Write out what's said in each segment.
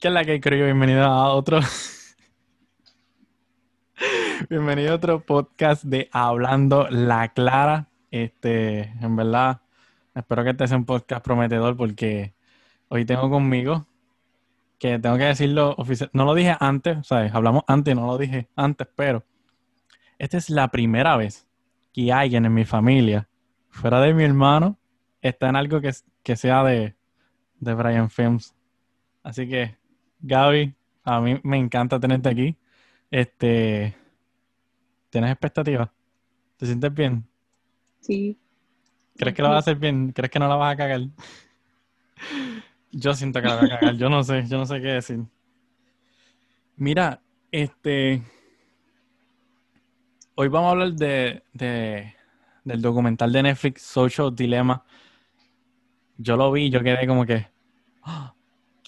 ¿Qué es la que creo? Bienvenido a otro. Bienvenido a otro podcast de Hablando la Clara. Este, en verdad, espero que este sea un podcast prometedor porque hoy tengo conmigo que tengo que decirlo oficial. No lo dije antes, ¿sabes? Hablamos antes, no lo dije antes, pero esta es la primera vez que alguien en mi familia, fuera de mi hermano, está en algo que, que sea de, de Brian Films. Así que Gaby, a mí me encanta tenerte aquí. Este, ¿tienes expectativas? ¿Te sientes bien? Sí. ¿Crees que lo vas a hacer bien? ¿Crees que no la vas a cagar? Yo siento que la voy a cagar. Yo no sé, yo no sé qué decir. Mira, este, hoy vamos a hablar de, de del documental de Netflix Social Dilemma. Yo lo vi, yo quedé como que, ¡Ah!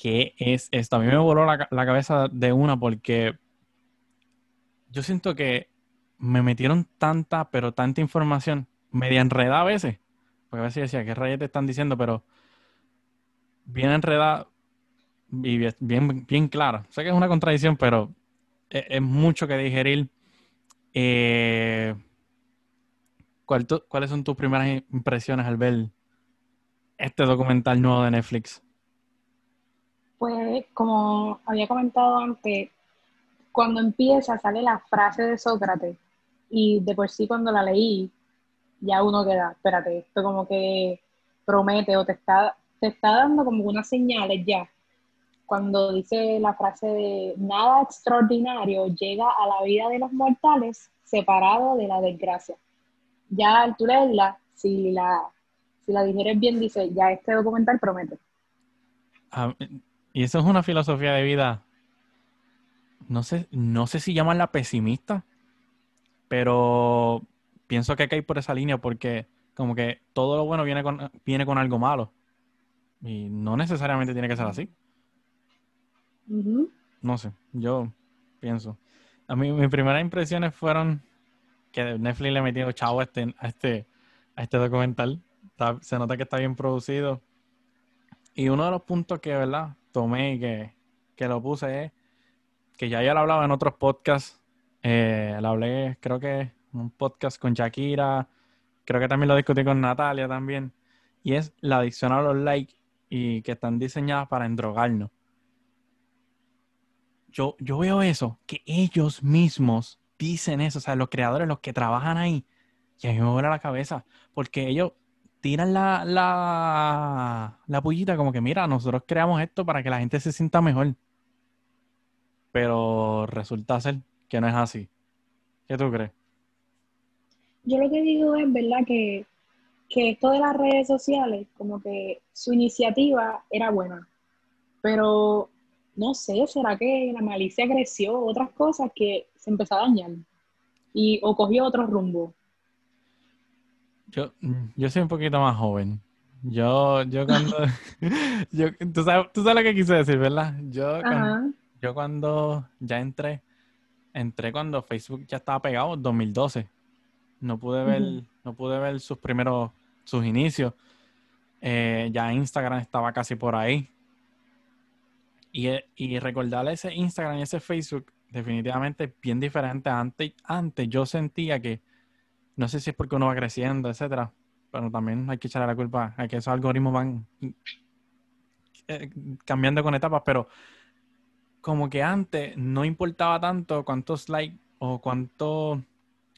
¿Qué es esto? A mí me voló la, la cabeza de una porque yo siento que me metieron tanta, pero tanta información, media enredada a veces. Porque a veces decía, ¿qué rayos te están diciendo? Pero bien enredada y bien, bien, clara. Sé que es una contradicción, pero es, es mucho que digerir. Eh, ¿cuál ¿Cuáles son tus primeras impresiones al ver este documental nuevo de Netflix? Pues como había comentado antes, cuando empieza sale la frase de Sócrates y de por sí cuando la leí, ya uno queda, espérate, esto como que promete o te está, te está dando como unas señales ya. Cuando dice la frase de nada extraordinario llega a la vida de los mortales separado de la desgracia. Ya al tú leerla, si la, si la digieres bien, dice, ya este documental promete. Ah, y eso es una filosofía de vida. No sé, no sé si llamarla pesimista, pero pienso que hay que ir por esa línea porque como que todo lo bueno viene con, viene con algo malo. Y no necesariamente tiene que ser así. No sé, yo pienso. A mí mis primeras impresiones fueron que Netflix le metió chavo a este, a este, a este documental. Está- se nota que está bien producido. Y uno de los puntos que, ¿verdad? Tomé y que, que lo puse es que ya yo lo hablaba en otros podcasts. Eh, lo hablé, creo que en un podcast con Shakira. Creo que también lo discutí con Natalia también. Y es la adicción a los likes y que están diseñadas para endrogarnos yo, yo veo eso, que ellos mismos dicen eso, o sea, los creadores, los que trabajan ahí, y a mí me vuela la cabeza, porque ellos tiran la, la, la pullita como que, mira, nosotros creamos esto para que la gente se sienta mejor, pero resulta ser que no es así. ¿Qué tú crees? Yo lo que digo es, ¿verdad? Que, que esto de las redes sociales, como que su iniciativa era buena, pero no sé, ¿será que la malicia creció? Otras cosas que se empezó a dañar y o cogió otro rumbo. Yo, yo soy un poquito más joven. Yo, yo cuando, yo, tú sabes, tú sabes lo que quise decir, ¿verdad? Yo cuando. Yo cuando ya entré, entré cuando Facebook ya estaba pegado, 2012. No pude ver, no pude ver sus primeros, sus inicios. Eh, ya Instagram estaba casi por ahí. Y, y recordar ese Instagram y ese Facebook, definitivamente es bien diferente. Antes, antes yo sentía que, no sé si es porque uno va creciendo, etcétera, pero también hay que echarle la culpa a que esos algoritmos van eh, cambiando con etapas, pero como que antes no importaba tanto cuántos likes o cuántos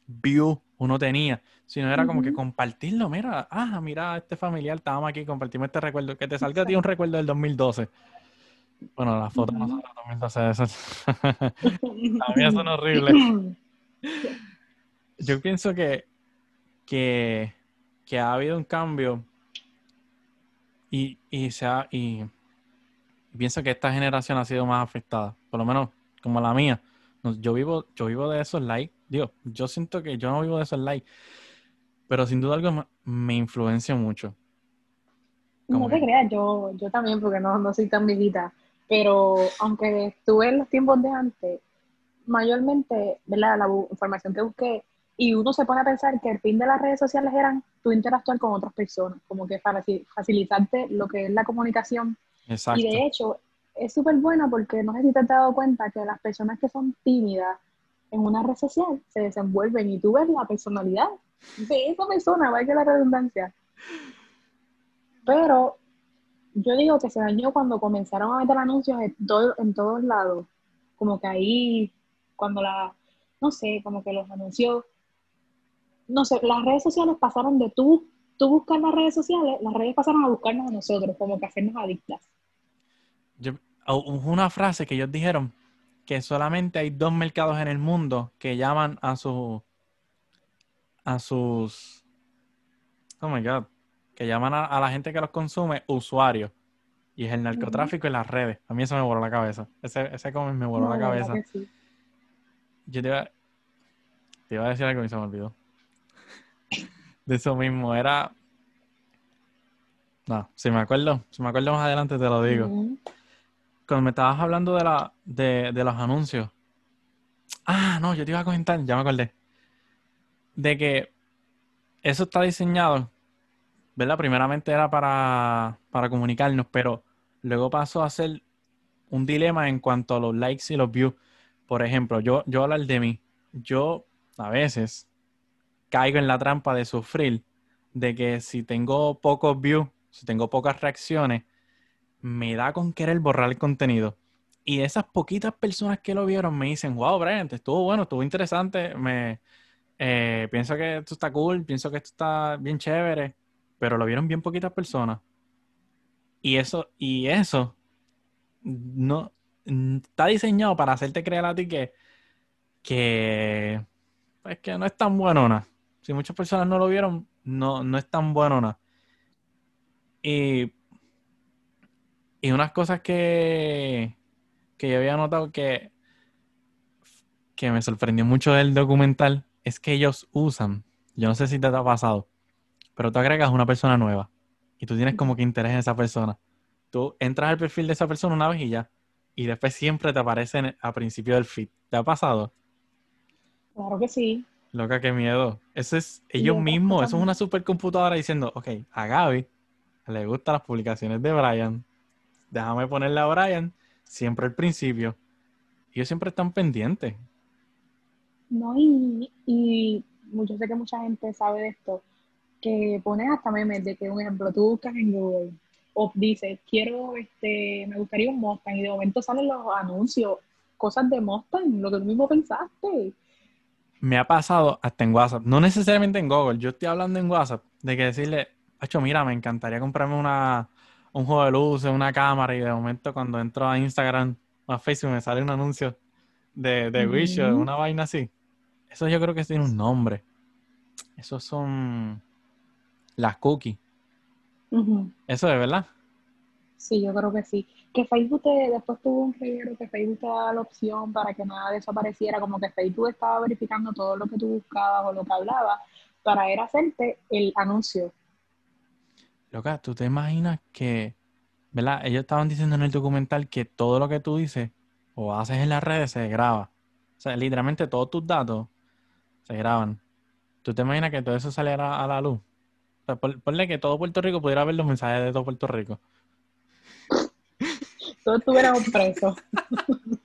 views uno tenía, sino era como que compartirlo. Mira, ah, mira, este familiar, estábamos aquí, compartimos este recuerdo. Que te salga a ti un recuerdo del 2012. Bueno, las fotos Ujú. nosotros del 2012, esas. A mí son horribles. Yo pienso que, que, que ha habido un cambio y, y, se ha, y, y pienso que esta generación ha sido más afectada, por lo menos como la mía. Yo vivo, yo vivo de esos likes. Digo, yo siento que yo no vivo de esos likes, pero sin duda algo me, me influencia mucho. No te que, creas, yo, yo también, porque no, no soy tan viejita, pero aunque estuve en los tiempos de antes, mayormente, ¿verdad? La información que busqué, y uno se pone a pensar que el fin de las redes sociales eran tú interactuar con otras personas, como que para faci- facilitarte lo que es la comunicación. Y exacto. de hecho, es súper buena porque no sé si te has dado cuenta que las personas que son tímidas en una red social se desenvuelven y tú ves la personalidad de esa persona, vaya que la redundancia. Pero yo digo que se dañó cuando comenzaron a meter anuncios en, en todos lados. Como que ahí, cuando la, no sé, como que los anuncios, no sé, las redes sociales pasaron de tú, tú buscar las redes sociales, las redes pasaron a buscarnos a nosotros, como que hacernos adictas. una frase que ellos dijeron, que solamente hay dos mercados en el mundo que llaman a su a sus oh my god que llaman a, la gente que los consume usuarios. Y es el narcotráfico y las redes. A mí eso me voló la cabeza. Ese ese como me voló la cabeza. yo te iba, te iba a decir algo y se me olvidó de eso mismo era no si me acuerdo si me acuerdo más adelante te lo digo cuando me estabas hablando de, la, de, de, los anuncios. Ah, no, yo te iba a comentar, ya me acordé. De que eso está diseñado, ¿verdad? Primeramente era para, para comunicarnos, pero luego pasó a ser un dilema en cuanto a los likes y los views. Por ejemplo, yo, yo hablar de mí, yo a veces caigo en la trampa de sufrir de que si tengo pocos views, si tengo pocas reacciones, me da con querer borrar el contenido. Y esas poquitas personas que lo vieron me dicen, wow, Brian, estuvo bueno, estuvo interesante, me eh, pienso que esto está cool, pienso que esto está bien chévere, pero lo vieron bien poquitas personas. Y eso, y eso no está diseñado para hacerte creer a ti que, que, pues que no es tan buenona. Si muchas personas no lo vieron, no, no es tan buenona. Y y unas cosas que, que yo había notado que, que me sorprendió mucho del documental es que ellos usan, yo no sé si te ha pasado, pero tú agregas una persona nueva y tú tienes como que interés en esa persona. Tú entras al perfil de esa persona una vez y ya, y después siempre te aparecen a principio del feed. ¿Te ha pasado? Claro que sí. Loca, qué miedo. Eso es ellos mismos, eso es una supercomputadora diciendo, ok, a Gaby le gustan las publicaciones de Brian, déjame ponerle a Brian siempre al principio. Ellos siempre están pendientes. No, y, y yo sé que mucha gente sabe de esto, que pones hasta memes de que, un ejemplo, tú buscas en Google o dices, quiero, este, me gustaría un Mustang, y de momento salen los anuncios, cosas de Mustang, lo que tú mismo pensaste. Me ha pasado hasta en WhatsApp, no necesariamente en Google, yo estoy hablando en WhatsApp, de que decirle, Hacho, mira, me encantaría comprarme una, un juego de luces, una cámara y de momento cuando entro a Instagram o a Facebook me sale un anuncio de, de Wish o una vaina así. Eso yo creo que tiene un nombre. Esos son las cookies. Eso es, ¿verdad? Sí, yo creo que sí. Que Facebook después tuvo un reguero que Facebook te daba la opción para que nada desapareciera, como que Facebook estaba verificando todo lo que tú buscabas o lo que hablabas para ir a hacerte el anuncio Loca, tú te imaginas que, ¿verdad? Ellos estaban diciendo en el documental que todo lo que tú dices o haces en las redes se graba. O sea, literalmente todos tus datos se graban. ¿Tú te imaginas que todo eso saliera a la luz? O sea, ponle que todo Puerto Rico pudiera ver los mensajes de todo Puerto Rico. Todos estuviéramos presos.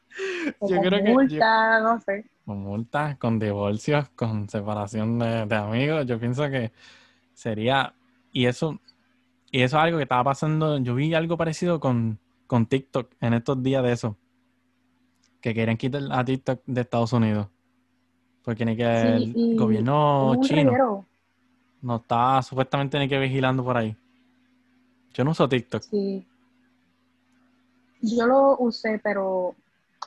yo creo que. Multa, no sé. Con multas, con divorcios, con separación de, de amigos. Yo pienso que sería. Y eso, y eso es algo que estaba pasando. Yo vi algo parecido con, con TikTok en estos días de eso. Que quieren quitar a TikTok de Estados Unidos. Porque ni que el gobierno chino no está supuestamente ni que vigilando por ahí. Yo no uso TikTok. Sí. Yo lo usé, pero,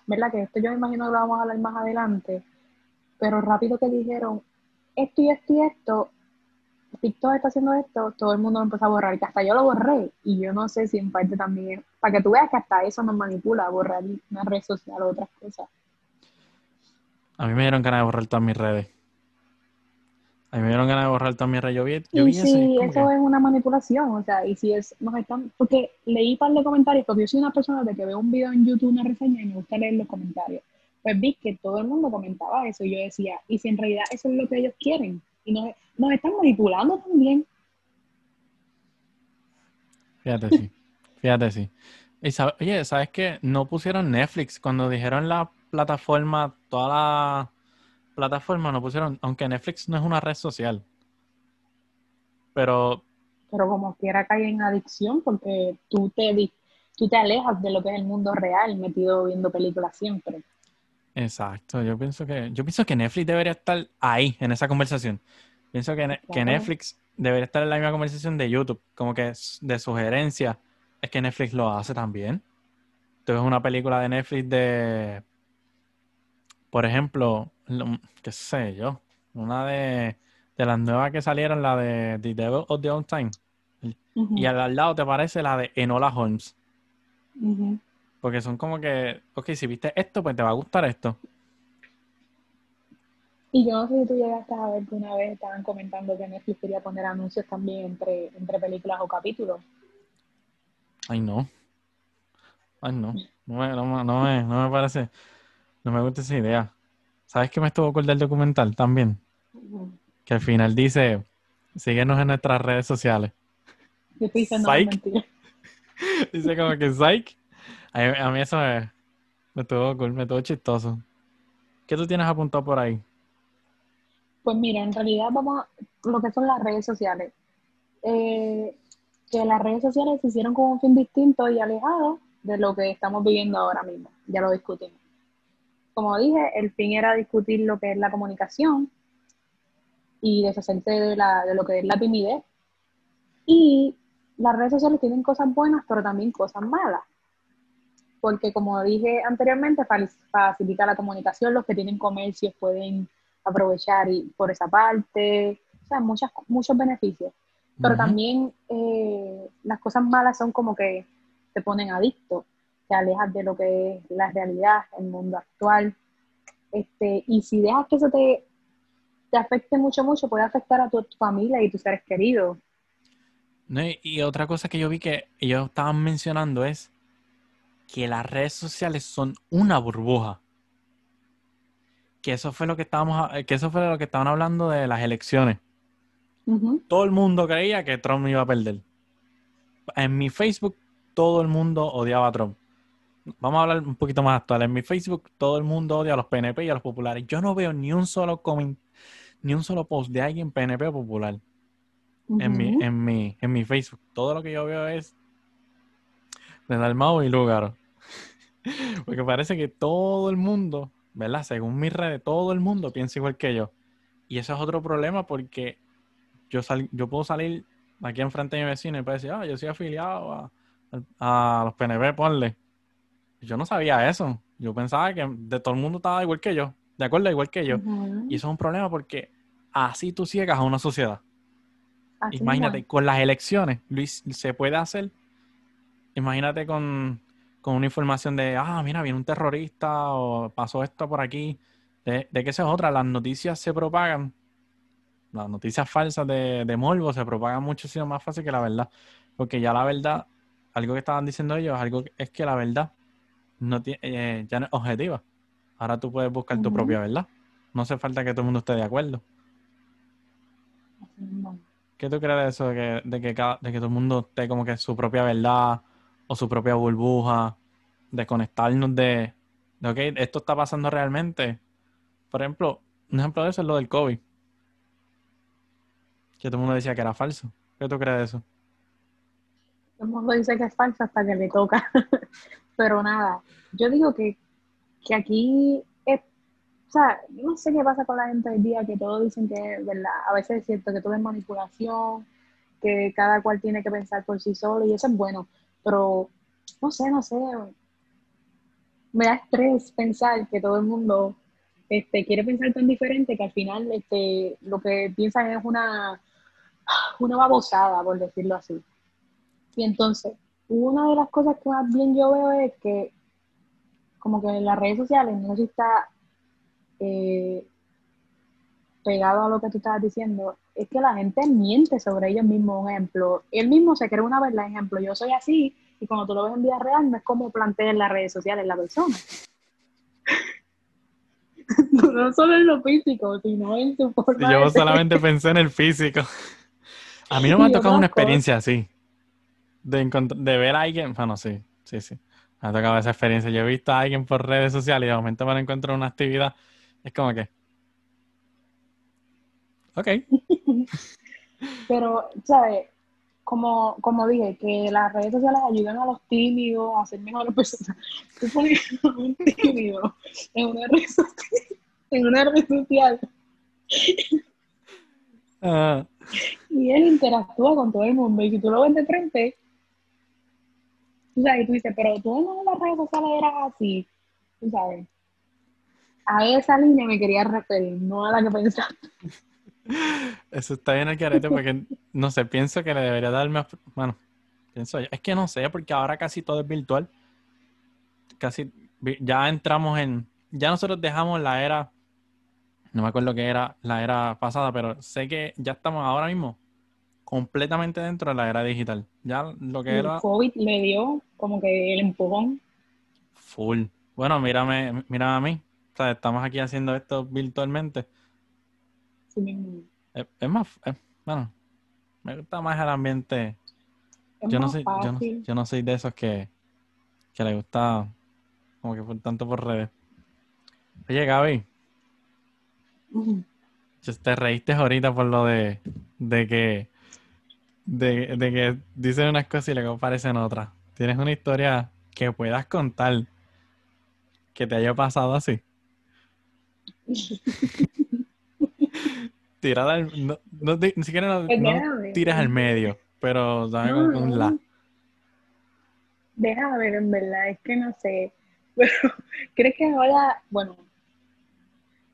¿verdad? Que esto yo me imagino que lo vamos a hablar más adelante. Pero rápido que dijeron, esto y esto y esto, TikTok está haciendo esto, todo el mundo lo empezó a borrar, que hasta yo lo borré, y yo no sé si en parte también, para que tú veas que hasta eso nos manipula, borrar una red social o otras cosas. A mí me dieron ganas de borrar todas mis redes. A mí me dieron ganas de borrar todas mis redes. Yo vi, yo y si eso es una manipulación, o sea, y si es, nos están, porque leí un par de comentarios, porque yo soy una persona de que veo un video en YouTube, una reseña, y me gusta leer los comentarios. Pues vi que todo el mundo comentaba eso, y yo decía, ¿y si en realidad eso es lo que ellos quieren? y nos, están manipulando también. Fíjate, sí. Fíjate, sí. Y sabe- oye, ¿sabes qué? No pusieron Netflix cuando dijeron la plataforma, toda la plataforma no pusieron, aunque Netflix no es una red social. Pero pero como quiera cae en adicción porque tú te, tú te alejas de lo que es el mundo real metido viendo películas siempre. Exacto, yo pienso que yo pienso que Netflix debería estar ahí en esa conversación. Pienso que, que. Netflix debería estar en la misma conversación de YouTube, como que de sugerencia. Es que Netflix lo hace también. Tú ves una película de Netflix de, por ejemplo, qué sé yo, una de, de las nuevas que salieron, la de The Devil of the Old Time. Y al, al lado te aparece la de Enola Holmes. ujú. Porque son como que, ok, si viste esto, pues te va a gustar esto. Y yo no sé si tú llegaste a ver que una vez estaban comentando que Netflix quería poner anuncios también entre, entre películas o capítulos. Ay, no. Ay, no. No me, no, me, no me- no me parece. No me gusta esa idea. ¿Sabes qué me estuvo cool del documental también? Que al final dice: síguenos en nuestras redes sociales. Yo Psych. Dice como que psych. A mí, a mí eso me, me estuvo cool, me estuvo chistoso. ¿Qué tú tienes apuntado por ahí? Pues mira, en realidad vamos a lo que son las redes sociales. Eh, que las redes sociales se hicieron con un fin distinto y alejado de lo que estamos viviendo ahora mismo. Ya lo discutimos. Como dije, el fin era discutir lo que es la comunicación y deshacerse de, la, de lo que es la timidez. Y las redes sociales tienen cosas buenas, pero también cosas malas. Porque como dije anteriormente, fa- facilita la comunicación, los que tienen comercios pueden aprovechar y, por esa parte, o sea, muchas, muchos beneficios. Pero también eh, las cosas malas son como que te ponen adicto, te alejas de lo que es la realidad, el mundo actual. Este, y si dejas que eso te, te afecte mucho, mucho, puede afectar a tu, tu familia y tus seres queridos. No, y, otra cosa que yo vi que ellos estaban mencionando es que las redes sociales son una burbuja. Que eso fue lo que estábamos, que eso fue lo que estaban hablando de las elecciones. Todo el mundo creía que Trump iba a perder. En mi Facebook todo el mundo odiaba a Trump. Vamos a hablar un poquito más actual. En mi Facebook todo el mundo odia a los PNP y a los populares. Yo no veo ni un solo comen- ni un solo post de alguien PNP o popular en mi, en mi, en mi Facebook. Todo lo que yo veo es de Dalmau y Lugaro. Porque parece que todo el mundo, ¿verdad? Según mis redes, todo el mundo piensa igual que yo. Y eso es otro problema porque yo, sal- yo puedo salir aquí enfrente de mi vecino y puedo decir, ah, yo soy afiliado a, a los PNP, ponle. Yo no sabía eso. Yo pensaba que de todo el mundo estaba igual que yo, de acuerdo, igual que yo. Y eso es un problema porque así tú ciegas a una sociedad. Así Imagínate, con las elecciones, Luis, se puede hacer. Imagínate con, con una información de, ah, mira, viene un terrorista o pasó esto por aquí. De, de que esa es otra, las noticias se propagan. Las noticias falsas de, de morbo se propagan muchísimo más fácil que la verdad. Porque ya la verdad, algo que estaban diciendo ellos, algo que- es que la verdad no tiene, eh, ya no es objetiva. Ahora tú puedes buscar tu propia verdad. No hace falta que todo el mundo esté de acuerdo. ¿Qué tú crees de eso? De que, de que, cada- de que todo el mundo esté como que su propia verdad o su propia burbuja, desconectarnos de, de, ok, esto está pasando realmente. Por ejemplo, un ejemplo de eso es lo del COVID. Que todo el mundo decía que era falso. ¿Qué tú crees de eso? Todo el mundo dice que es falso hasta que le toca. Pero nada, yo digo que, que aquí, es, o sea, no sé qué pasa con la gente hoy día, que todos dicen que verdad. A veces es cierto que todo es manipulación, que cada cual tiene que pensar por sí solo, y eso es bueno. Pero, no sé, no sé. Me da estrés pensar que todo el mundo este, quiere pensar tan diferente que al final este, lo que piensan es una, una babosada, por decirlo así. Y entonces, una de las cosas que más bien yo veo es que, como que en las redes sociales, no si está eh, pegado a lo que tú estabas diciendo, es que la gente miente sobre ellos mismos. Un ejemplo, él mismo se cree una verdad. Ejemplo, yo soy así, y cuando tú lo ves en vida real, no es como plantea en las redes sociales la persona. no solo en lo físico, sino en su forma Yo de ser. solamente pensé en el físico. A mí no me ha tocado una experiencia así. De, de ver a alguien, bueno, sí. sí, sí. Me ha tocado esa experiencia. Yo he visto a alguien por redes sociales y de momento me encuentro una actividad. Es como que. Ok. Pero, ¿sabes? Como, como dije, que las redes sociales ayudan a los tímidos a ser mejores personas. Tú pones un tímido en una red social, en una red social Ah, y él interactúa con todo el mundo. Y si tú lo ves de frente, tú sabes, tú dices, pero tú en las redes sociales eras así, tú sabes. A esa línea me quería referir, no a la que pensaste. eso está bien el carete porque, no sé, pienso que le debería dar más. Bueno, pienso yo. Es que no sé, porque ahora casi todo es virtual. Casi. Ya entramos en. Ya nosotros dejamos la era. No me acuerdo qué era la era pasada, pero sé que ya estamos ahora mismo completamente dentro de la era digital. Ya lo que el era COVID le dio como que el empujón. full. Bueno, mírame, mira a mí. O sea, estamos aquí haciendo esto virtualmente. sí mismo. Es, es más, es- bueno, me gusta más el ambiente. Es Yo no soy, yo no, fácil. yo no soy de esos que, que le gusta como que por tanto por redes. Oye, Gaby, te reíste ahorita por lo de, de que de, de que dicen unas cosas y luego parecen otras. ¿Tienes una historia que puedas contar que te haya pasado así? Tirada al, no, no ni siquiera no, Pues no tires al medio, pero dame un no. la. Deja ver, en verdad, es que no sé. Pero, ¿crees que ahora, bueno,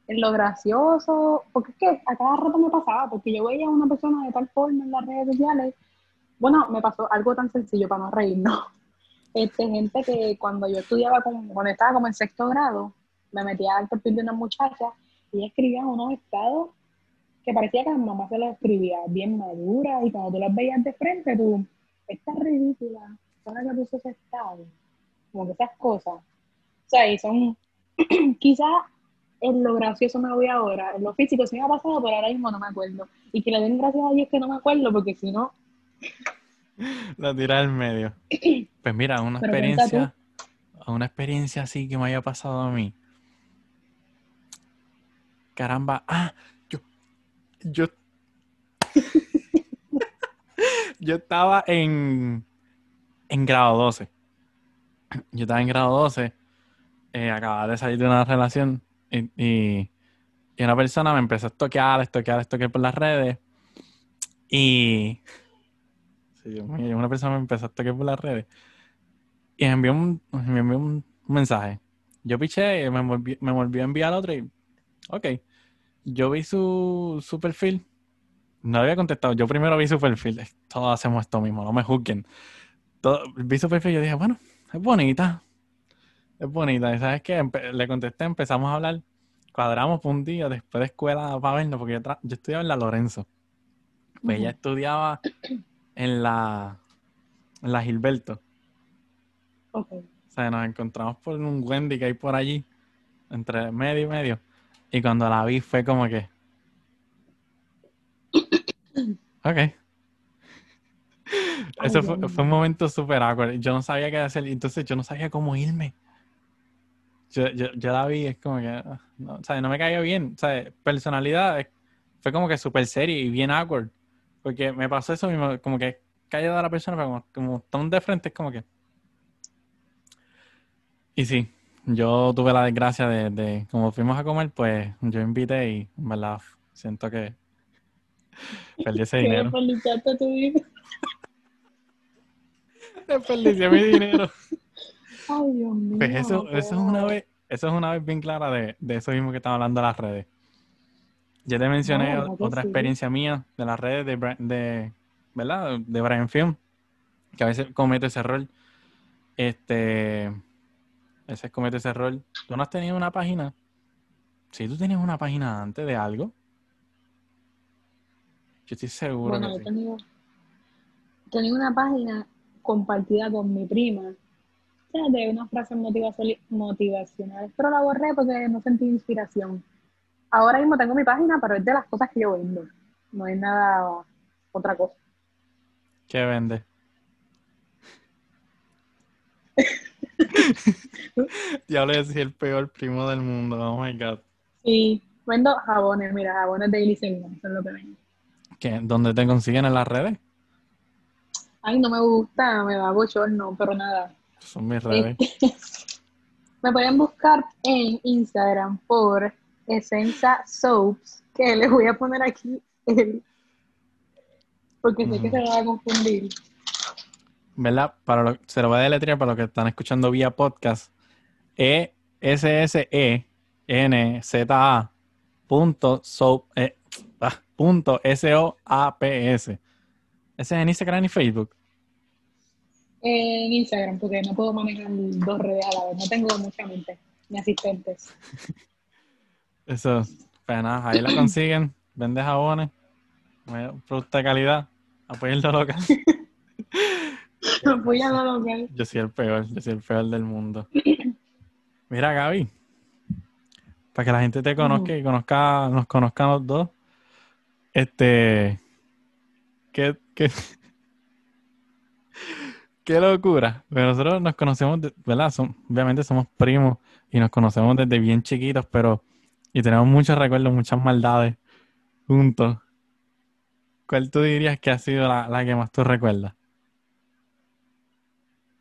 en lo gracioso? Porque es que a cada rato me pasaba, porque yo veía a una persona de tal forma en las redes sociales. Bueno, me pasó algo tan sencillo para no reírnos. Este, gente que cuando yo estudiaba, como, cuando estaba como en sexto grado, me metía al perfil de una muchacha y escribía unos estados que parecía que a mamá se los escribía bien madura y cuando tú las veías de frente, tú, esta es ridícula, ¿para que puso ese estado? Como que esas cosas. O sea, y son, quizás en lo gracioso me voy ahora, en lo físico sí me ha pasado, pero ahora mismo no me acuerdo. Y que le den gracias a Dios que no me acuerdo, porque si no, La tira al medio. Pues mira, una Pero experiencia, una experiencia así que me haya pasado a mí. Caramba, ah, yo, yo, yo estaba en, en grado 12. Yo estaba en grado 12, eh, acababa de salir de una relación y, y, una persona me empezó a estoquear, a estoquear, a estoquear por las redes. Y... Sí, una persona me empezó a tocar por las redes. Y me envió un, me envió un mensaje. Yo piché y me volví, me volvió a enviar otro y, ok, yo vi su, su perfil, no había contestado, yo primero vi su perfil, todos hacemos esto mismo, no me juzguen. Todo- vi su perfil y yo dije, bueno, es bonita, es bonita, y sabes qué, Empe- le contesté, empezamos a hablar, cuadramos por un día después de escuela para vernos, porque yo, yo estudiaba en la Lorenzo, pues ella estudiaba en la, en la Gilberto. ok. O sea, nos encontramos por un Wendy que hay por allí, entre medio y medio. Y cuando la vi fue como que. Ok. Eso fue, fue un momento súper awkward. Yo no sabía qué hacer. Entonces yo no sabía cómo irme. Yo, yo, yo la vi, es como que. ah, No, o sea, no me cayó bien. O sea, personalidad fue como que súper seria y bien awkward. Porque me pasó eso mismo, como que callada la persona, pero como, como están de frente, es como que. Y sí, yo tuve la desgracia de, de, como fuimos a comer, pues yo invité y, en verdad, siento que perdí ese dinero. desperdiciaste tu vida. Desperdicié mi dinero. Ay, Dios mío. Pues eso, eso es una vez, eso es una vez bien clara de, de eso mismo que estaba hablando de las redes. Yo te mencioné No, o- ¿verdad que otra sí? experiencia mía de las redes de, de ¿verdad? De Brian Film, que a veces cometo ese error. Este, a veces cometo ese error. ¿Tú no has tenido una página? Si tú tenías una página antes de algo, yo estoy seguro Bueno, que yo sí. tenía, una página compartida con mi prima, de unas frases motivacion- motivacionales, pero la borré porque no sentí inspiración. Ahora mismo tengo mi página, pero es de las cosas que yo vendo, no es nada otra cosa. ¿Qué vende? Diablo, yo soy el peor primo del mundo. Oh my god. Sí, vendo jabones, mira, jabones de eso es lo que vendo. ¿Qué? ¿Dónde te consiguen en las redes? Ay, no me gusta, me da bochorno, pero nada. Son mis redes. Me pueden buscar en Instagram por Essenza Soaps, que les voy a poner aquí el... Porque sé que se va a confundir. ¿Verdad? Para lo, se lo voy a deletrear para los que están escuchando vía podcast. E S S E N Z A punto soap eh, ah, punto S O A P S. Ese es en Instagram y Facebook. En Instagram, porque no puedo manejar dos redes a la vez. No tengo mucha mente, ni asistentes. Eso, pues nada, ahí la consiguen. Vende jabones. eh, Producto de calidad. Apoyen lo local. Voy a lo local. Yo soy el peor, yo soy el peor del mundo. Mira, Gaby, para que la gente te conozca y conozca, nos conozcan los dos, este, qué, qué, qué locura. Pero nosotros nos conocemos, de- ¿verdad? Obviamente somos primos y nos conocemos desde bien chiquitos, pero, y tenemos muchos recuerdos, muchas maldades juntos. ¿Cuál tú dirías que ha sido la, la que más tú recuerdas?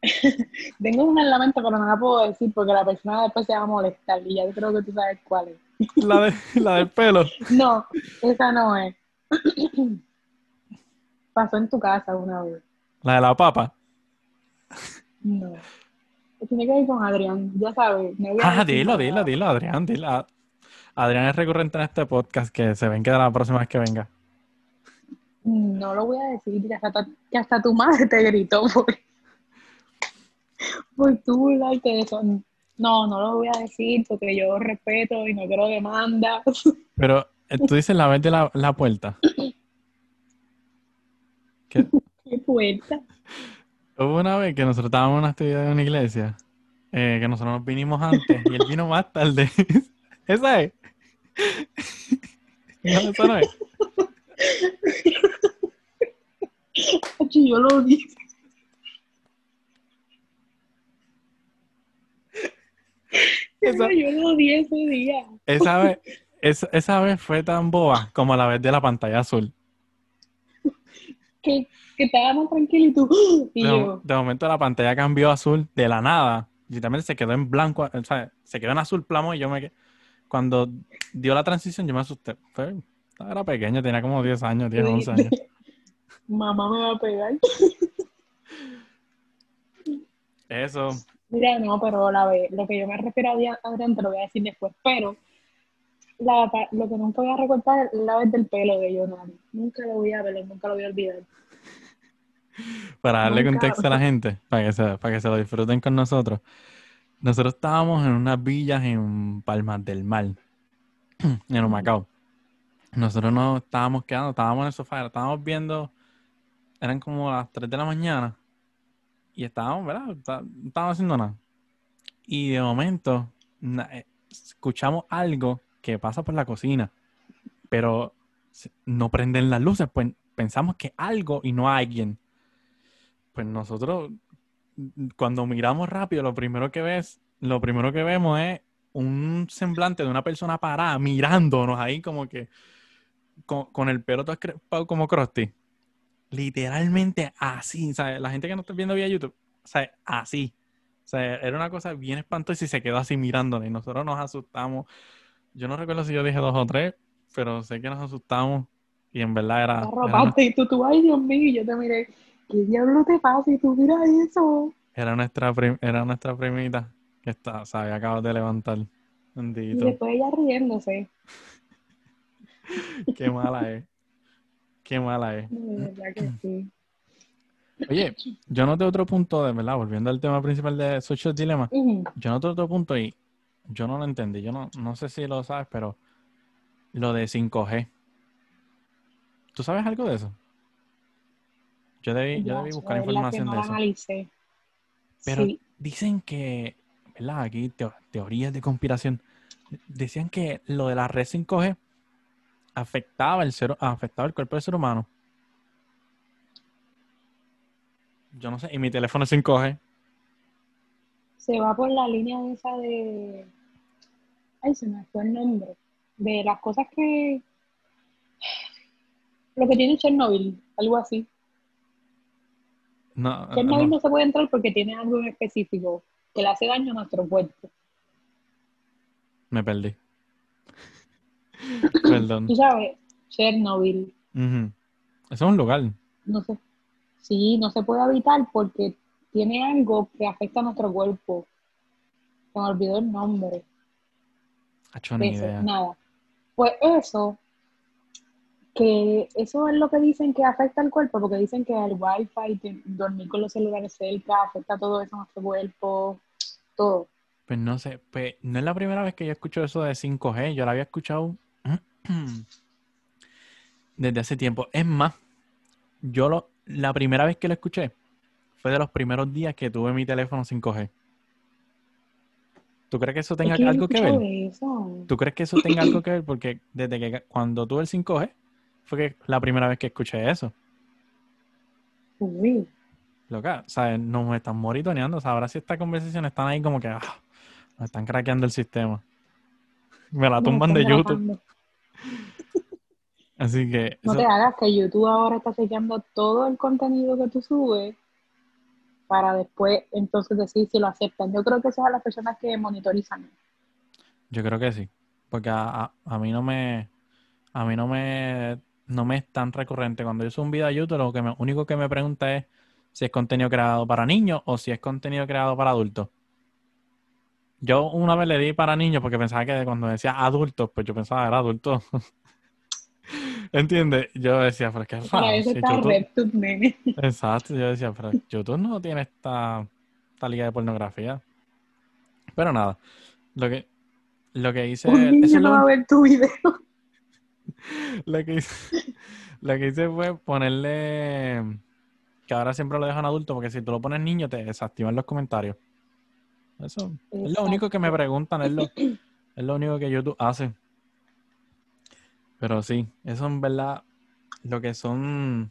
Tengo una en la mente, pero no la puedo decir porque la persona después se va a molestar y ya creo que tú sabes cuál es. La, de, la del pelo. No, esa no es. Pasó en tu casa una vez. La de la papa. No. Tiene que ver con Adrián, ya sabes. Ah, dilo, dilo, dilo, Adrián, dilo. Adrián es recurrente en este podcast que se ven que la próxima vez que venga. No lo voy a decir, que hasta, que hasta tu madre te gritó por, por tu burlarte de eso. No, no lo voy a decir porque yo respeto y no quiero demandas. Pero eh, tú dices la vez de la, la puerta. Que Qué puerta. Hubo una vez que nosotros estábamos en una actividad de una iglesia, eh, que nosotros nos vinimos antes y él vino más tarde. ¿Esa es? No, esa no es. Yo lo dije. Esa- Yo lo di ese día. Esa vez, esa, esa vez fue tan boba como la vez de la pantalla azul. Que, que estábamos tranquilos y tú. Y De, yo. de momento la pantalla cambió a azul de la nada. Literalmente se quedó en blanco, o sea, se quedó en azul plamo y yo me quedé. Cuando dio la transición yo me asusté. Fue, era pequeño, tenía como 10 años, 10, 11 años. Mamá me va a pegar. Eso, Mira, no, pero la lo que yo me refiero a Adrián, te lo voy a decir después, pero la, lo que nunca voy a recortar es la vez del pelo de Jonari. Nunca lo voy a ver, nunca lo voy a olvidar. para darle Nunca. contexto a la gente, para que, se, para que se lo disfruten con nosotros. Nosotros estábamos en unas villas en Palmas del Mar, en Humacao. Nosotros nos estábamos quedando, estábamos en el sofá, estábamos viendo, eran como las 3 de la mañana y estábamos, ¿verdad? No estábamos haciendo nada. Y de momento eh, escuchamos algo que pasa por la cocina, pero no prenden las luces, pues pensamos que algo y no alguien. Pues nosotros, mm, cuando miramos rápido, lo primero que ves, lo primero que vemos es un semblante de una persona parada mirándonos ahí como que con, el pelo todo como Krusty. Literalmente así, ¿sabes? La gente que no está viendo vía YouTube, ¿sabes? Así. O sea, era una cosa bien espantosa y se quedó así mirándonos y nosotros nos asustamos. Yo no recuerdo si yo dije dos o tres, pero sé que nos asustamos y en verdad era... Te era arropaste y tú, tú, ay Dios mío, y yo te miré, ¿qué diablo te pasa? Y tú, mira eso. Era nuestra, prim- era nuestra primita que está, se había acabado de levantar. Y después ella riéndose. Qué mala es. Qué mala es. De verdad que sí. Oye, yo noté otro punto de verdad, volviendo al tema principal de Social Dilemma. Yo noté otro punto y yo no lo entendí. Yo no, no sé si lo sabes, pero lo de 5G. ¿Tú sabes algo de eso? Yo debí, yo debí buscar información no de eso. analicé. Pero Sí, dicen que, ¿verdad? Aquí teo- teorías de conspiración. Decían que lo de la red 5G afectaba el, ser, afectaba el cuerpo del ser humano. Yo no sé, y mi teléfono es 5G. se va por la línea esa de. Ay, se me fue el nombre. De las cosas que. Lo que tiene Chernobyl, algo así. No, Chernobyl no. no se puede entrar porque tiene algo en específico que le hace daño a nuestro cuerpo. Me perdí. Perdón. Tú sabes, Chernobyl, Ujú. Eso es un lugar. no sé. Sí, no se puede habitar porque tiene algo que afecta a nuestro cuerpo. Se me olvidó el nombre. Hacho, ni idea. nada. Pues eso, que eso es lo que dicen que afecta al cuerpo, porque dicen que el wifi, dormir con los celulares cerca, afecta todo eso a nuestro cuerpo, todo. Pues no sé, pues no es la primera vez que yo escucho eso de 5G. Yo lo había escuchado desde hace tiempo. Es más, yo lo, la primera vez que lo escuché fue de los primeros días que tuve mi teléfono 5G. ¿Tú crees que eso tenga Es que yo algo que ver? eso. ¿Tú crees que eso tenga algo que ver? Porque desde que cuando tuve el 5G fue que la primera vez que escuché eso. Uy, Loca, ¿sabes? Nos están moritoneando. Sabrá si estas conversaciones están ahí como que ah, nos están craqueando el sistema. Me la tumban de YouTube. Así que No eso- te hagas que YouTube ahora está chequeando todo el contenido que tú subes para después entonces decir si lo aceptan. Yo creo que esas son las personas que monitorizan. yo creo que sí. Porque a, a- a mí no me. A mí no me. No me es tan recurrente. Cuando yo subo un video a YouTube, lo que me- único que me pregunta es si es contenido creado para niños o si es contenido creado para adultos. Yo una vez le di para niños porque pensaba que cuando decía adultos, pues yo pensaba que era adulto. ¿Entiendes? Yo decía, pero es que es Para eso si está YouTube- RedTube, nene. Exacto, yo decía, pero YouTube no tiene esta, esta liga de pornografía. Pero nada, lo que, lo que hice, Un niño no lo, va a ver tu video. lo que hice, lo que hice fue ponerle, que ahora siempre lo dejan adulto, porque si tú lo pones niño te desactivan los comentarios. Eso es lo único que me preguntan, es lo, es lo único que YouTube hace. Pero sí, eso en verdad, lo que son,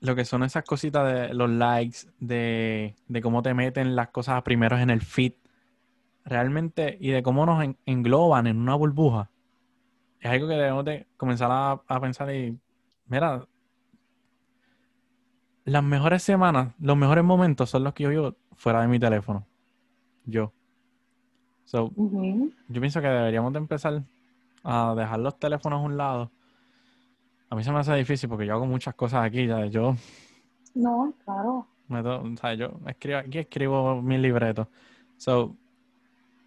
lo que son esas cositas de los likes, de, de cómo te meten las cosas primeros en el feed, realmente, y de cómo nos en- engloban en una burbuja, es algo que debemos de comenzar a, a pensar y, mira, las mejores semanas, los mejores momentos son los que yo vivo fuera de mi teléfono. Yo. So, yo pienso que deberíamos de empezar a dejar los teléfonos a un lado. A mí se me hace difícil porque yo hago muchas cosas aquí. ya. Yo, No, claro. me to- o sea, yo escribo, aquí escribo mis libretos. So,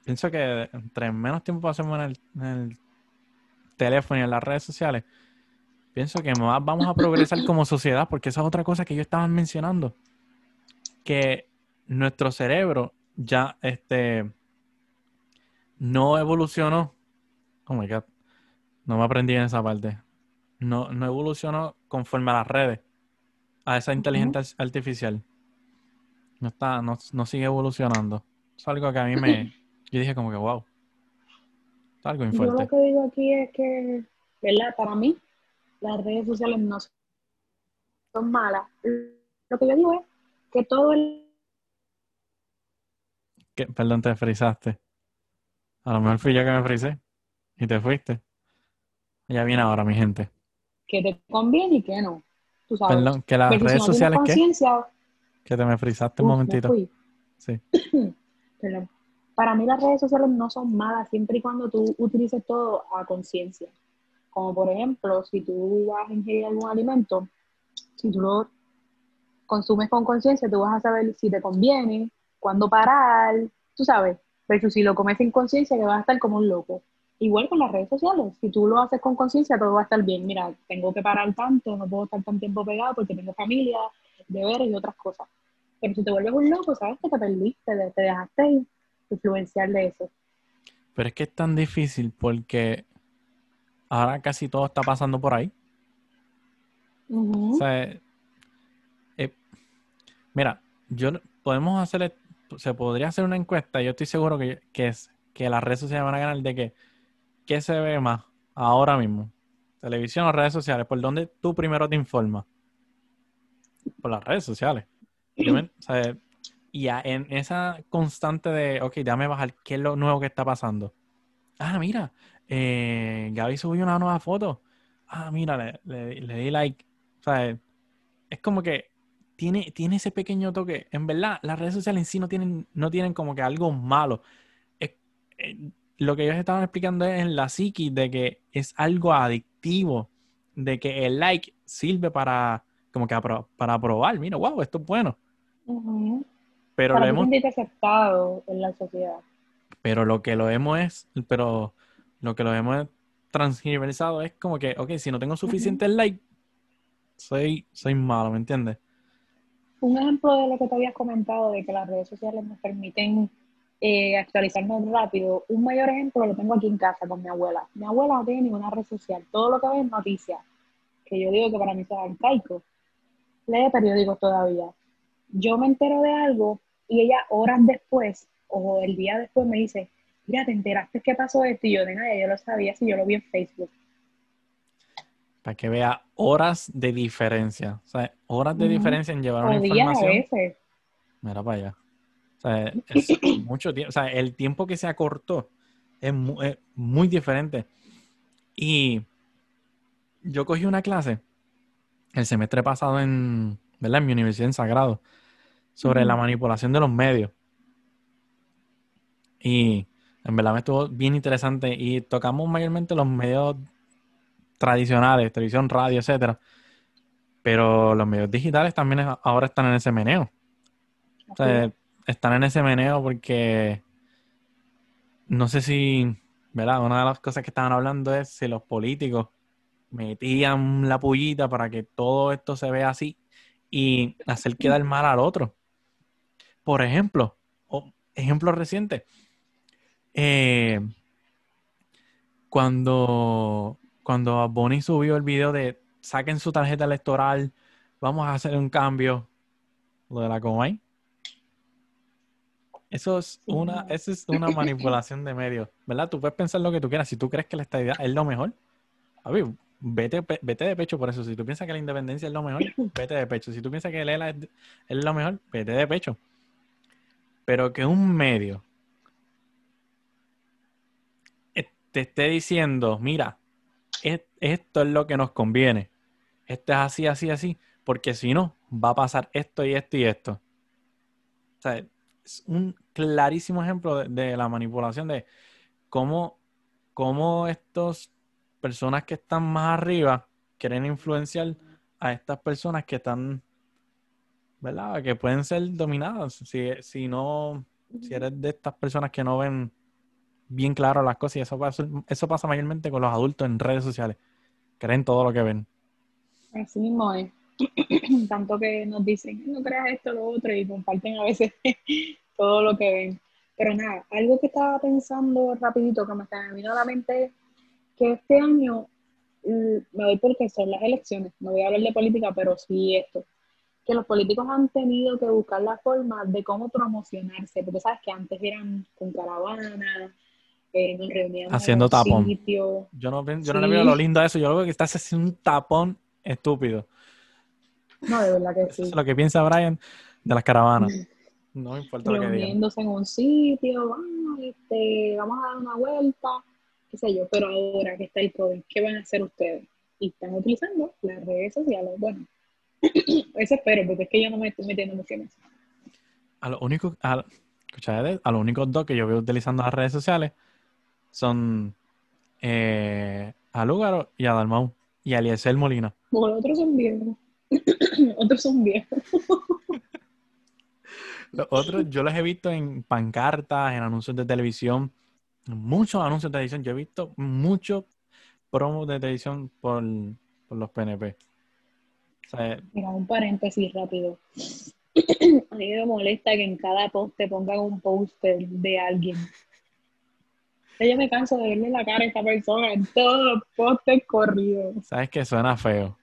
pienso que entre menos tiempo pasemos en el, en el teléfono y en las redes sociales, pienso que más vamos a progresar como sociedad porque esa es otra cosa que yo estaba mencionando. Que nuestro cerebro ya este, no evolucionó. Oh my God. No me aprendí en esa parte. No, no evolucionó conforme a las redes. A esa inteligencia artificial. No está, no, no sigue evolucionando. Es algo que a mí me. Yo dije como que wow. Es algo muy Yo lo que digo aquí es que, ¿verdad? Para mí, las redes sociales no son malas. Lo que yo digo es que todo el ¿Qué? Perdón, te frizaste. A lo mejor fui yo que me frisé. Y te fuiste. Ya viene ahora, mi gente. que te conviene y que no. Tú sabes. Perdón, que las si redes no sociales, ¿qué? Que te me frizaste un uf, me momentito. fui. Sí. Perdón. Para mí las redes sociales no son malas siempre y cuando tú utilices todo a conciencia. Como por ejemplo, si tú vas a ingerir algún alimento, si tú lo consumes con conciencia, tú vas a saber si te conviene, cuándo parar, tú sabes. Pero si lo comes sin conciencia, que vas a estar como un loco. Igual con las redes sociales, si tú lo haces con conciencia, todo va a estar bien. Mira, tengo que parar tanto, no puedo estar tan tiempo pegado porque tengo familia, deberes y otras cosas. Pero si te vuelves un loco, sabes que te perdiste, te- te dejaste influenciar de eso. Pero es que es tan difícil porque ahora casi todo está pasando por ahí. O sea, eh, mira, yo podemos hacer, se podría hacer una encuesta. Yo estoy seguro que, que es que las redes sociales van a ganar de que qué se ve más ahora mismo, televisión o redes sociales. ¿Por dónde tú primero te informas? Por las redes sociales. O sea, Y en esa constante de, ok, déjame bajar, ¿qué es lo nuevo que está pasando? Ah, mira, eh, Gaby subió una nueva foto. Ah, mira, le, di like. O sea, es como que tiene, tiene ese pequeño toque. En verdad, las redes sociales en sí no tienen, no tienen como que algo malo. Es, eh, lo que ellos estaban explicando es en la psiqui de que es algo adictivo, de que el like sirve para como que para probar, mira, wow, esto es bueno. Pero lo hemos aceptado en la sociedad. Pero lo que lo hemos es, pero lo que lo hemos transgiversado es como que, ok, si no tengo suficiente like, soy, soy malo, ¿me entiendes? Un ejemplo de lo que te habías comentado, de que las redes sociales nos permiten eh, actualizarnos rápido, un mayor ejemplo lo tengo aquí en casa con mi abuela. Mi abuela no tiene ninguna red social, todo lo que ve es noticias, que yo digo que para mí es arcaico. Lee periódicos todavía. Yo me entero de algo y ella horas después o el día después me dice, mira, ¿te enteraste que pasó esto? Y yo, de nada, yo lo sabía si yo lo vi en Facebook. Para que vea horas de diferencia. O sea, horas de diferencia en llevar una información. A veces. Mira para allá. O sea, es mucho tiempo. O sea, el tiempo que se acortó es muy, diferente. Y yo cogí una clase el semestre pasado en, ¿verdad? en mi universidad en Sagrado sobre la manipulación de los medios. Y en verdad me estuvo bien interesante y tocamos mayormente los medios tradicionales, televisión, radio, etcétera. Pero los medios digitales también ahora están en ese meneo. O sea, están en ese meneo porque no sé si, ¿verdad? Una de las cosas que estaban hablando es si los políticos metían la pullita para que todo esto se vea así y hacer quedar mal al otro. Por ejemplo, ejemplo reciente, eh, cuando, cuando Bonnie subió el video de saquen su tarjeta electoral, vamos a hacer un cambio, lo de la Comay. Eso es una, eso es una manipulación de medios, ¿verdad? Tú puedes pensar lo que tú quieras. Si tú crees que la estadidad es lo mejor, vete, vete de pecho por eso. Si tú piensas que la independencia es lo mejor, vete de pecho. Si tú piensas que Lela es, es lo mejor, vete de pecho. Pero que un medio te esté diciendo, mira, esto es lo que nos conviene. Esto es así, así, así. Porque si no, va a pasar esto y esto y esto. O sea, es un clarísimo ejemplo de, la manipulación de cómo, cómo estas personas que están más arriba quieren influenciar a estas personas que están, ¿verdad? Que pueden ser dominadas. Si, si no, si eres de estas personas que no ven bien claro las cosas y eso pasa, eso pasa mayormente con los adultos en redes sociales. Creen todo lo que ven. Así mismo es. Tanto que nos dicen, no creas esto, lo otro, y comparten a veces todo lo que ven. Pero nada, algo que estaba pensando rapidito, que me está viniendo a la mente, que este año mm, me doy porque son las elecciones, no voy a hablar de política, pero sí esto, que los políticos han tenido que buscar la forma de cómo promocionarse, porque sabes que antes eran con caravanas, haciendo tapón. Yo no, yo no le veo lo lindo a eso, yo creo que estás haciendo un tapón estúpido. No, de verdad que sí. es lo que piensa Brian de las caravanas. No importa lo que diga. en un sitio, vamos, este, vamos a dar una vuelta, qué sé yo, pero ahora que está el COVID, ¿qué van a hacer ustedes? Y están utilizando las redes sociales. Bueno, eso espero, porque es que yo no me estoy metiendo mucho en eso. A lo único, a, a los únicos dos que yo veo utilizando las redes sociales son eh, Alúgaro y Adalmau y Eliezer Molina. Bueno, otros son viejos. otros son viejos. Los otros yo los he visto en pancartas, en anuncios de televisión, muchos anuncios de televisión. Yo he visto muchos promos de televisión por, los PNP. Mira, un paréntesis rápido. A mí me molesta que en cada post te pongan un póster de alguien yo me canso de verle la cara a esta persona en todos los postes corridos. Sabes que suena feo,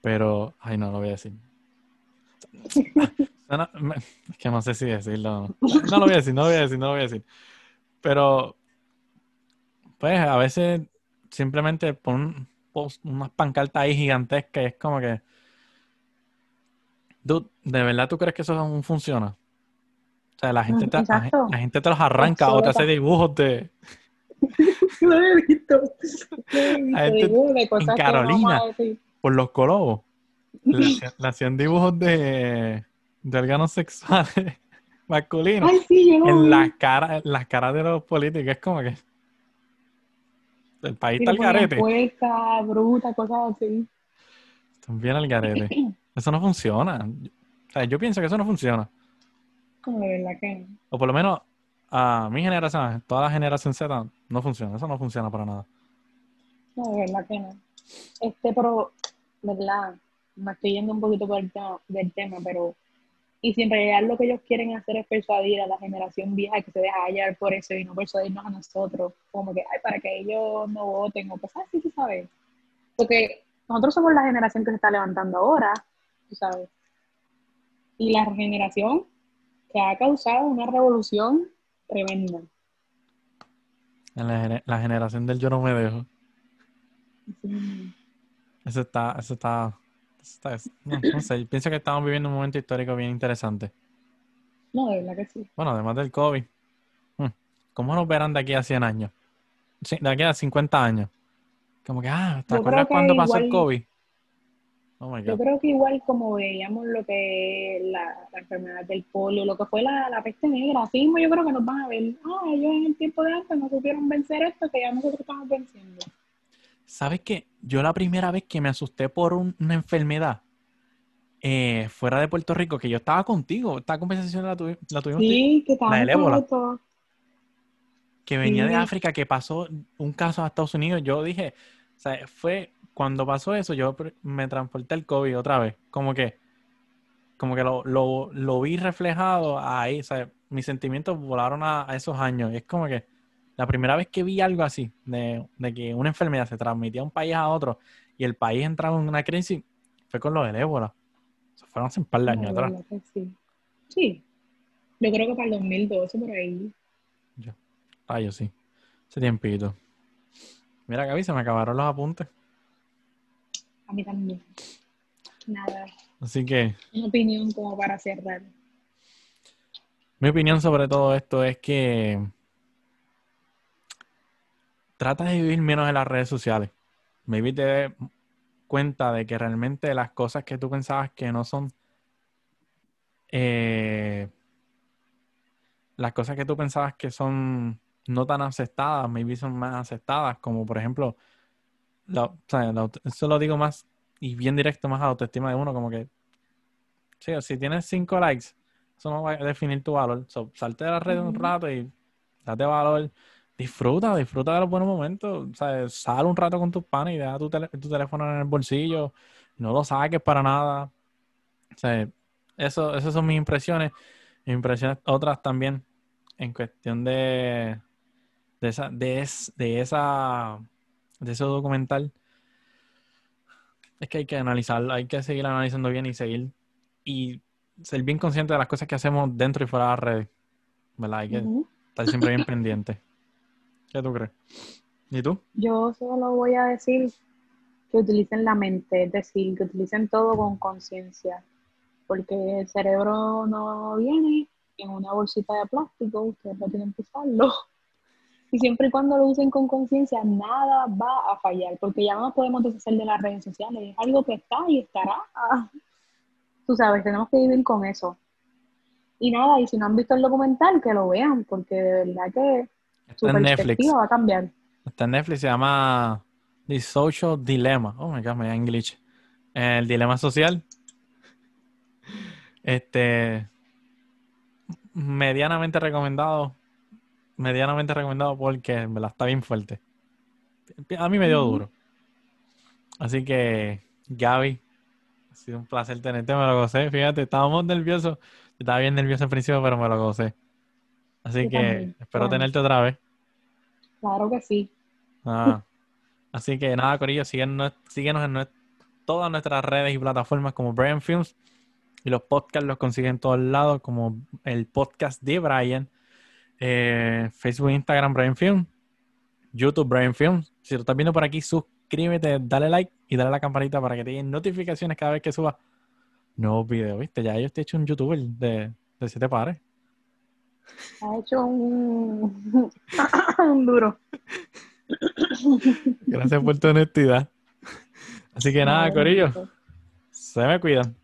pero, ay, no lo voy a decir. es que no sé si decirlo. No, lo voy a decir, no lo voy a decir, no lo voy a decir. Pero, pues, a veces simplemente pon unas pancartas ahí gigantescas y es como que. ¿de verdad tú crees que eso funciona? O sea, la gente, te, la, gente te los arranca o te hace dibujos de... Lo he visto. He visto. De cosas no Carolina. por los colobos. Le, le hacían dibujos de, de órganos sexuales masculinos Ay, sí, en las caras, en las caras de los políticos. Es como que el país Sí, está al garete. puerca, bruta, cosas así. Están bien al garete. Eso no funciona. O sea, yo pienso que eso no funciona. No, de verdad que no. O por lo menos a mi generación, toda la generación Z, no funciona. Eso no funciona para nada. No, de verdad que no. Este, pero, ¿verdad? Me estoy yendo un poquito por el tema, del tema, pero. Y si en realidad lo que ellos quieren hacer es persuadir a la generación vieja que se deja hallar por eso y no persuadirnos a nosotros, como que, ay, para que ellos no voten o cosas así, tú sabes. Porque nosotros somos la generación que se está levantando ahora, tú sabes. Y la generación que ha causado una revolución tremenda. En la, la generación del yo no me dejo. Sí. Eso está, eso está, está- no, no sé, pienso que estamos viviendo un momento histórico bien interesante. No, de verdad que sí. Bueno, además del COVID. hmm, ¿Cómo nos verán de aquí a 100 años? De aquí a 50 años. Como que, ah, ¿te Yo acuerdas cuando pasó el COVID? Oh my Yo creo que igual como veíamos lo que la, la enfermedad del polio, lo que fue la, la peste negra, así mismo yo creo que nos van a ver, ah, ellos en el tiempo de antes no supieron vencer esto que ya nosotros estamos venciendo. ¿Sabes qué? Yo la primera vez que me asusté por un- una enfermedad eh, fuera de Puerto Rico, que yo estaba contigo, esta conversación la, tuvi- la tuvimos Sí, que La del ébola. que venía de. África, que pasó un caso a Estados Unidos, yo dije, o sea, fue cuando pasó eso, yo me transporté al COVID otra vez, como que, como que lo, lo, lo vi reflejado ahí, o sea, mis sentimientos volaron a, a esos años, y es como que la primera vez que vi algo así, de, de que una enfermedad se transmitía de un país a otro, y el país entraba en una crisis, fue con lo del ébola. Eso fueron hace un par de años atrás. sí. Sí, yo creo que para el 2012 por ahí. Ay, yo sí. Ese tiempito. Mira, Gaby, se me acabaron los apuntes. A mí también. Nada, Así que una opinión como para cerrar. mi opinión sobre todo esto es que trata de vivir menos en las redes sociales. Maybe te des cuenta de que realmente las cosas que tú pensabas que no son eh, las cosas que tú pensabas que son no tan aceptadas, maybe son más aceptadas, como por ejemplo, la- o sea, la auto- eso lo digo más y bien directo más a la autoestima de uno, como que, sí, si tienes cinco likes, eso no va a definir tu valor. So, salte de la red un rato y date valor. Disfruta, disfruta de los buenos momentos. O sea, sal un rato con tus panes y deja tu, tele- tu teléfono en el bolsillo. No lo saques para nada. O sea, eso, esas son mis impresiones. Mis impresiones otras también en cuestión de, de esa, de, es- de esa, de ese documental. Es que hay que analizarlo, hay que seguir analizando bien y seguir y ser bien consciente de las cosas que hacemos dentro y fuera de las redes. ¿Verdad? Hay que estar siempre bien pendiente. ¿Qué tú crees? ¿Y tú? Yo solo voy a decir que utilicen la mente, es decir, que utilicen todo con conciencia, porque el cerebro no viene en una bolsita de plástico, ustedes no tienen que usarlo. Y siempre y cuando lo usen con conciencia, nada va a fallar, porque ya no podemos deshacer de las redes sociales, es algo que está y estará. Tú sabes, tenemos que vivir con eso. Y nada, y si no han visto el documental, que lo vean, porque de verdad que Está en Netflix. perspectiva va a cambiar. Está en Netflix, se llama The Social Dilemma. Oh my god, me da English. El dilema social. Este. Medianamente recomendado. Medianamente recomendado porque en verdad está bien fuerte. A mí me dio duro. Así que, Gaby, ha sido un placer tenerte, me lo gocé. Fíjate, estábamos nerviosos. Estaba bien nervioso al principio, pero me lo gocé. Así Yo que también. espero tenerte otra vez. Claro que sí. Ah, así que nada, Corillo, síguenos, síguenos en todas nuestras redes y plataformas como Brian Films. Y los podcasts los consiguen en todos lados, como el podcast de Brian. Eh, Facebook, Instagram, Brian Film. YouTube, Brian Films. Si lo estás viendo por aquí, suscríbete, dale like y dale a la campanita para que te lleguen notificaciones cada vez que suba nuevos videos. ¿Viste? Ya yo estoy hecho un youtuber de, de siete pares. Ha hecho un, un duro. Gracias por tu honestidad. Así que nada, Corillo, se me cuidan.